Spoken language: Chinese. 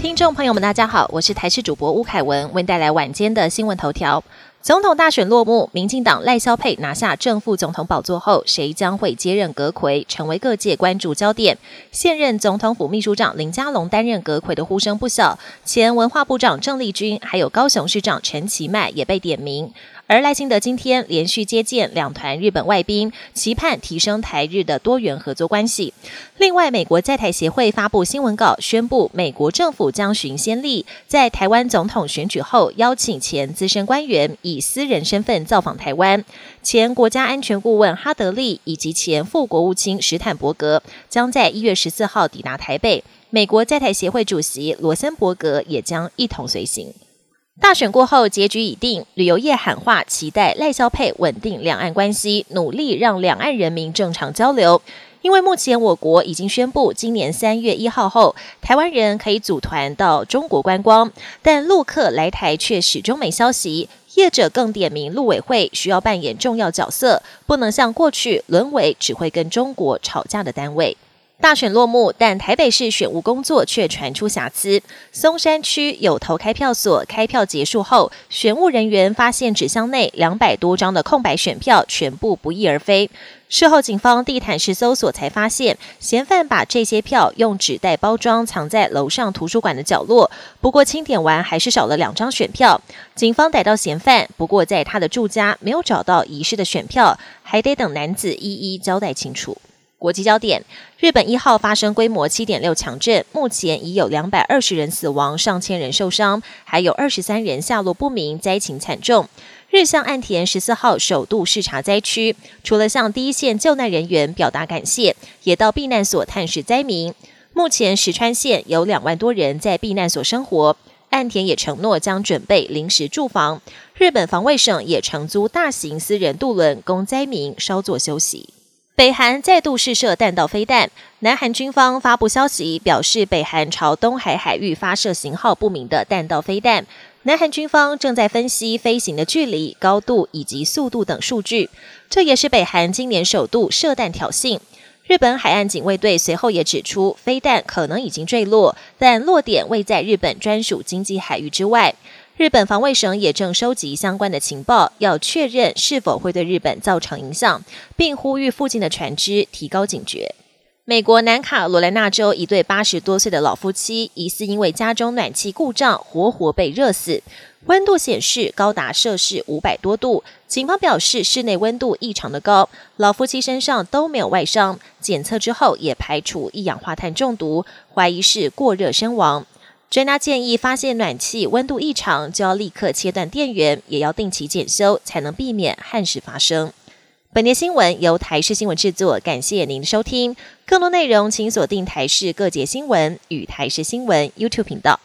听众朋友们，大家好，我是台视主播吴凯文，为您带来晚间的新闻头条。总统大选落幕，民进党赖萧佩拿下正副总统宝座后，谁将会接任阁魁，成为各界关注焦点。现任总统府秘书长林佳龙担任阁魁的呼声不小，前文化部长郑丽君，还有高雄市长陈其迈也被点名。而赖清德今天连续接见两团日本外宾，期盼提升台日的多元合作关系。另外，美国在台协会发布新闻稿，宣布美国政府将循先例，在台湾总统选举后，邀请前资深官员以私人身份造访台湾。前国家安全顾问哈德利以及前副国务卿史坦伯格将在一月十四号抵达台北。美国在台协会主席罗森伯格也将一同随行。大选过后，结局已定。旅游业喊话，期待赖萧佩稳定两岸关系，努力让两岸人民正常交流。因为目前我国已经宣布，今年三月一号后，台湾人可以组团到中国观光，但陆客来台却始终没消息。业者更点名陆委会需要扮演重要角色，不能像过去沦为只会跟中国吵架的单位。大选落幕，但台北市选务工作却传出瑕疵。松山区有投开票所，开票结束后，选务人员发现纸箱内两百多张的空白选票全部不翼而飞。事后，警方地毯式搜索才发现，嫌犯把这些票用纸袋包装，藏在楼上图书馆的角落。不过清点完，还是少了两张选票。警方逮到嫌犯，不过在他的住家没有找到遗失的选票，还得等男子一一交代清楚。国际焦点：日本一号发生规模七点六强震，目前已有两百二十人死亡，上千人受伤，还有二十三人下落不明，灾情惨重。日向岸田十四号首度视察灾区，除了向第一线救难人员表达感谢，也到避难所探视灾民。目前石川县有两万多人在避难所生活，岸田也承诺将准备临时住房。日本防卫省也承租大型私人渡轮，供灾民稍作休息。北韩再度试射弹道飞弹，南韩军方发布消息表示，北韩朝东海海域发射型号不明的弹道飞弹。南韩军方正在分析飞行的距离、高度以及速度等数据。这也是北韩今年首度射弹挑衅。日本海岸警卫队随后也指出，飞弹可能已经坠落，但落点未在日本专属经济海域之外。日本防卫省也正收集相关的情报，要确认是否会对日本造成影响，并呼吁附近的船只提高警觉。美国南卡罗来纳州一对八十多岁的老夫妻，疑似因为家中暖气故障，活活被热死，温度显示高达摄氏五百多度。警方表示，室内温度异常的高，老夫妻身上都没有外伤，检测之后也排除一氧化碳中毒，怀疑是过热身亡。专家建议，发现暖气温度异常，就要立刻切断电源，也要定期检修，才能避免憾事发生。本节新闻由台视新闻制作，感谢您的收听。更多内容请锁定台视各节新闻与台视新闻 YouTube 频道。